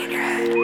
in your head.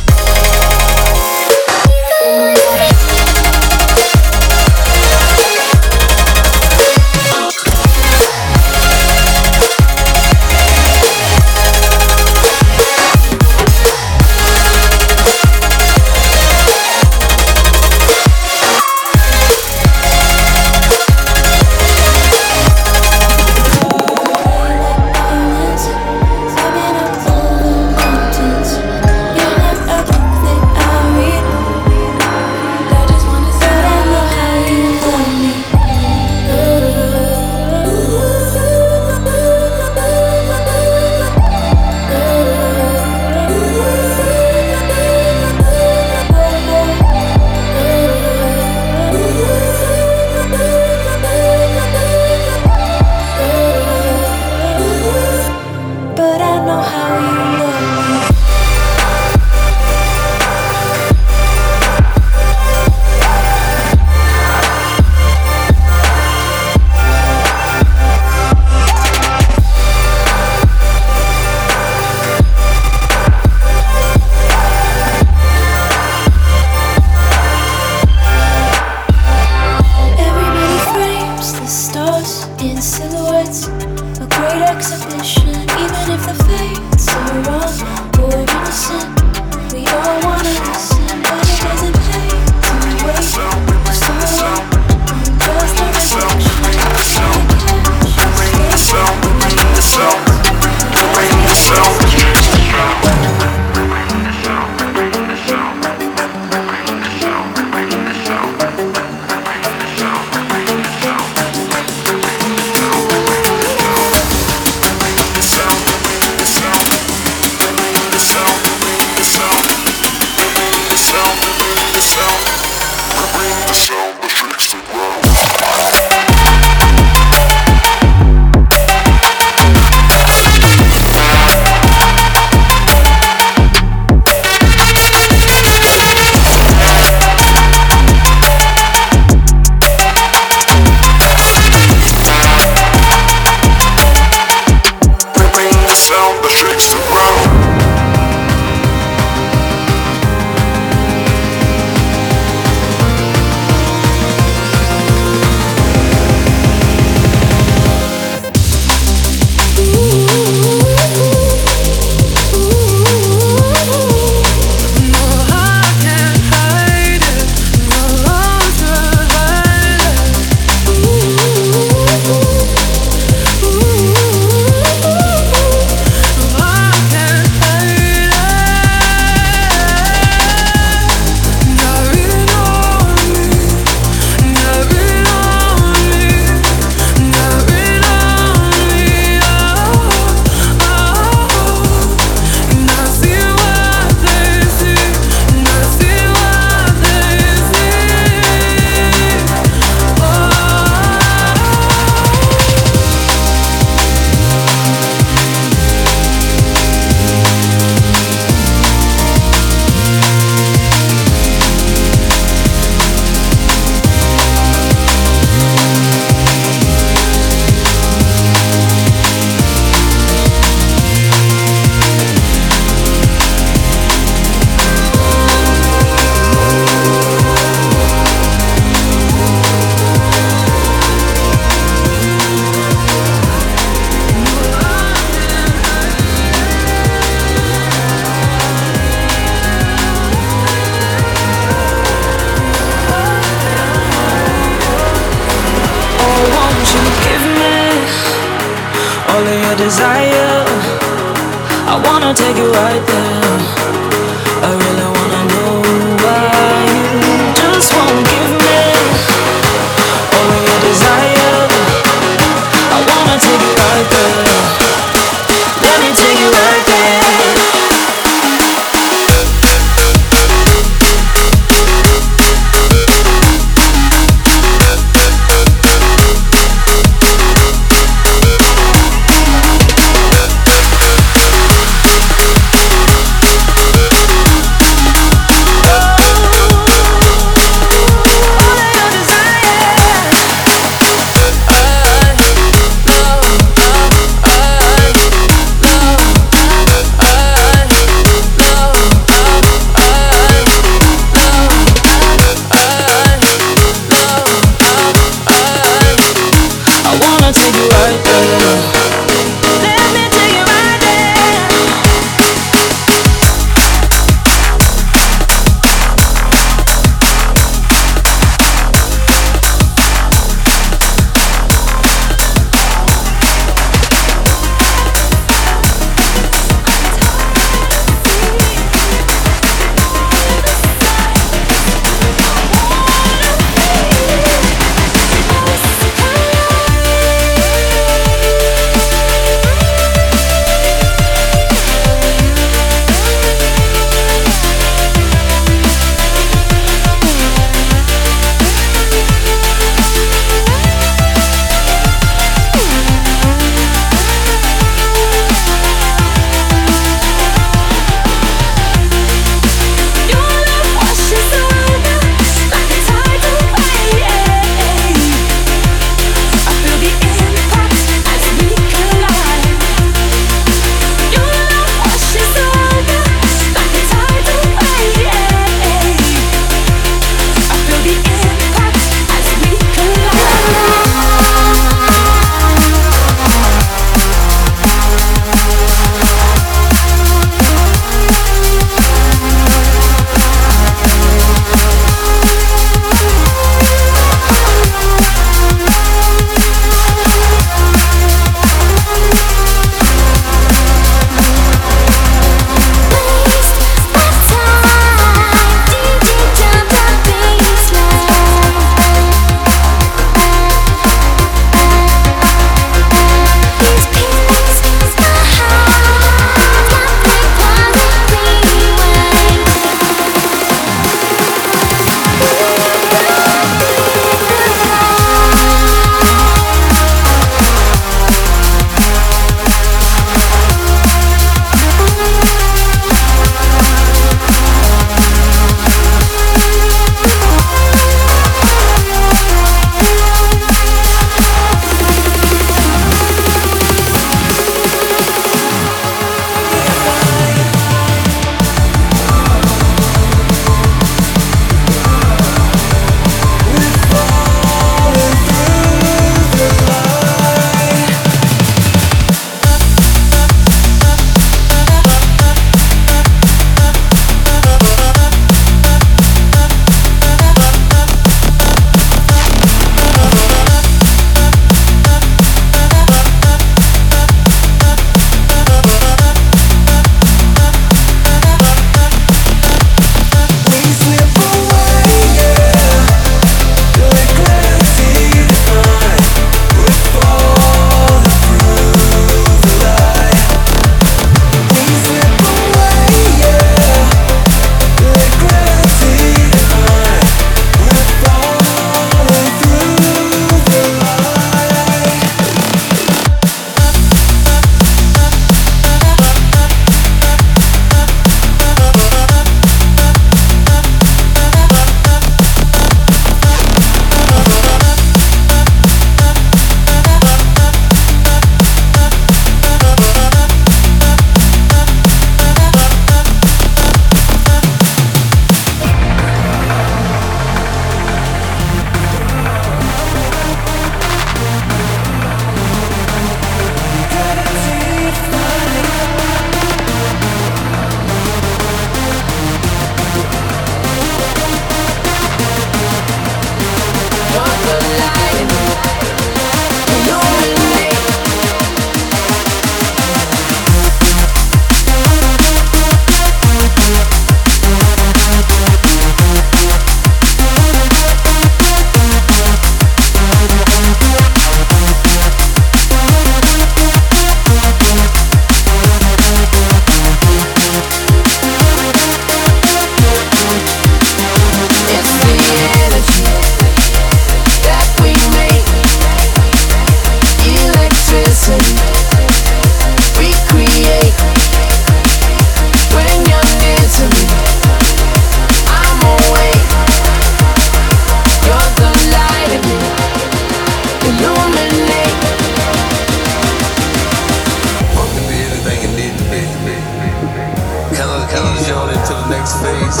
you on into the next phase.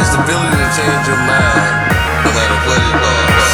It's the ability to change your mind, no matter what it is.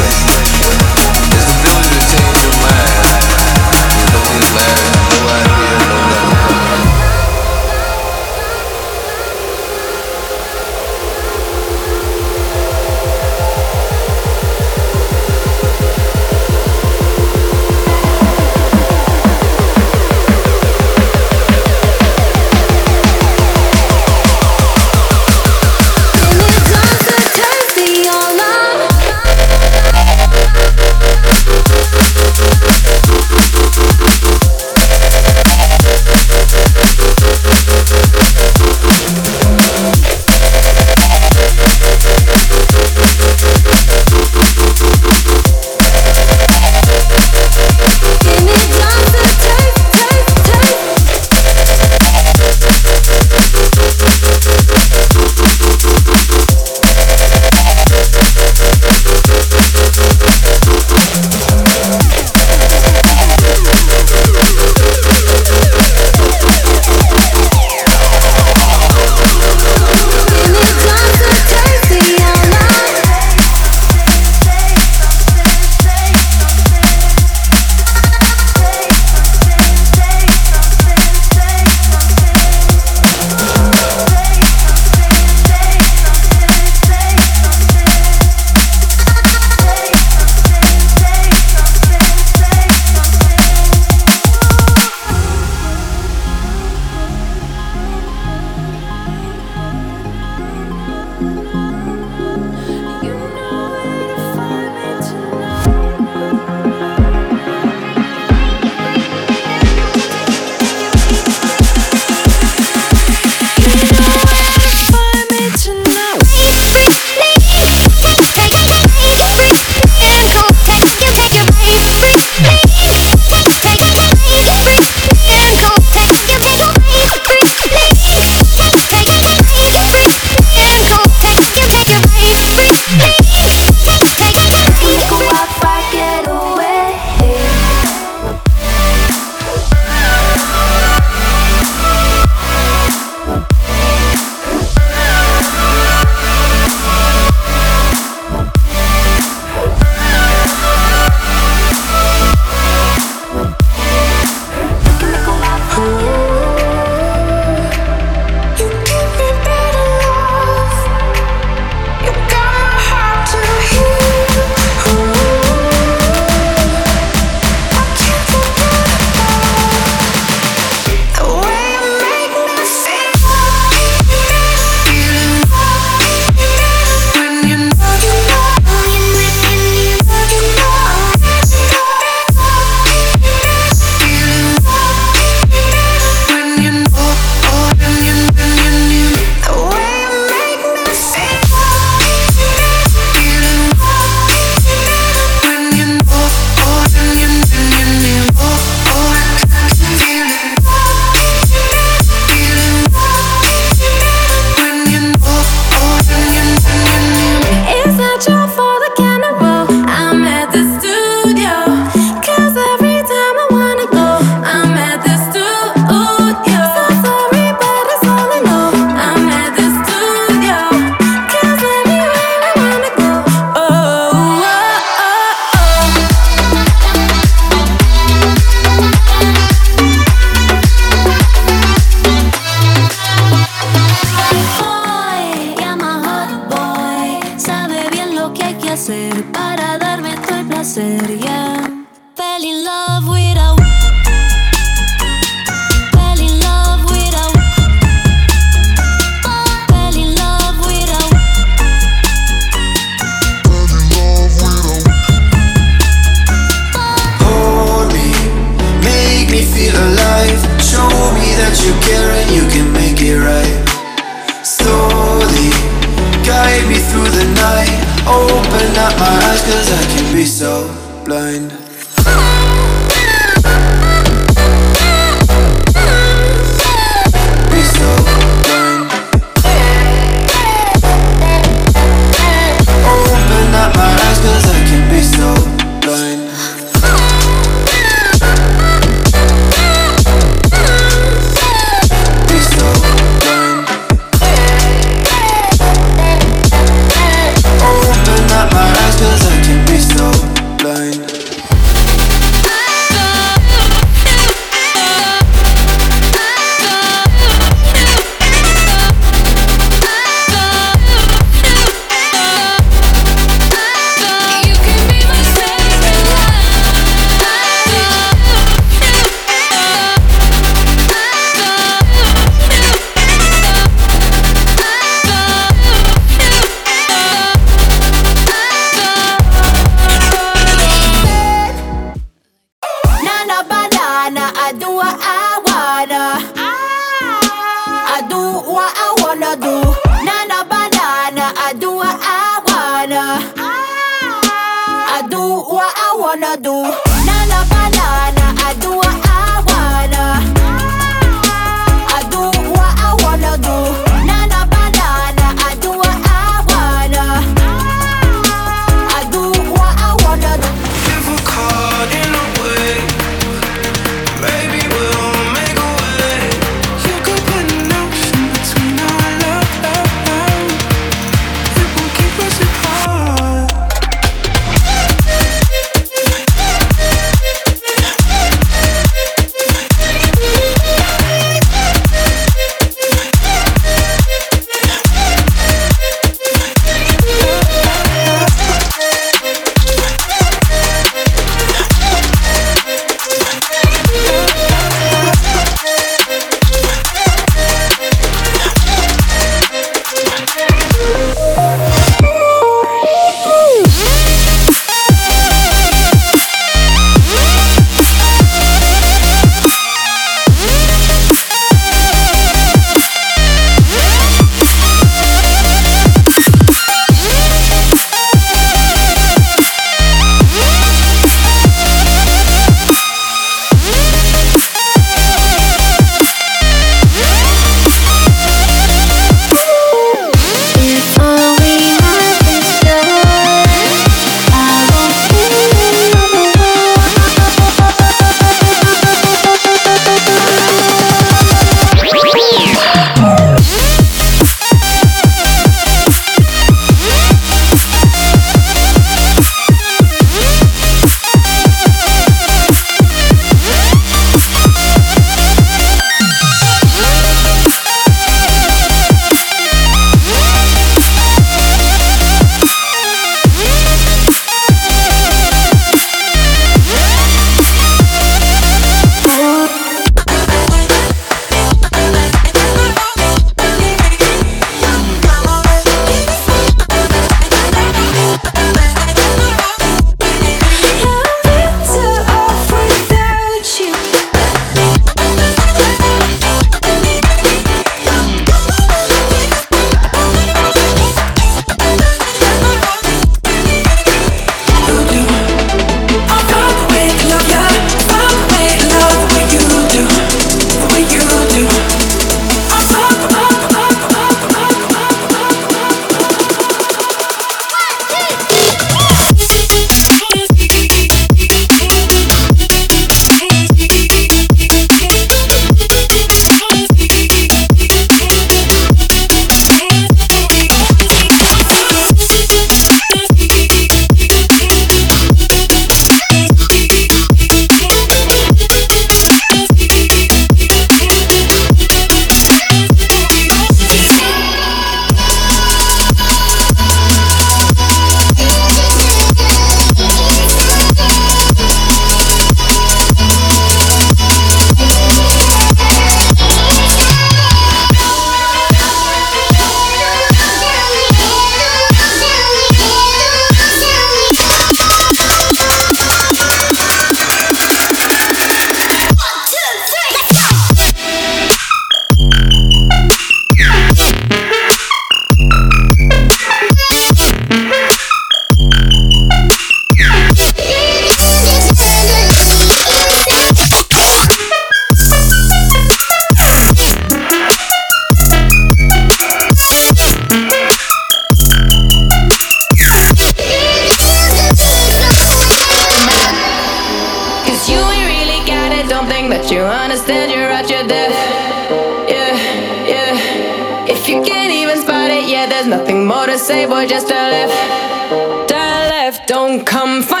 Say, boy, just a left. A left, don't come find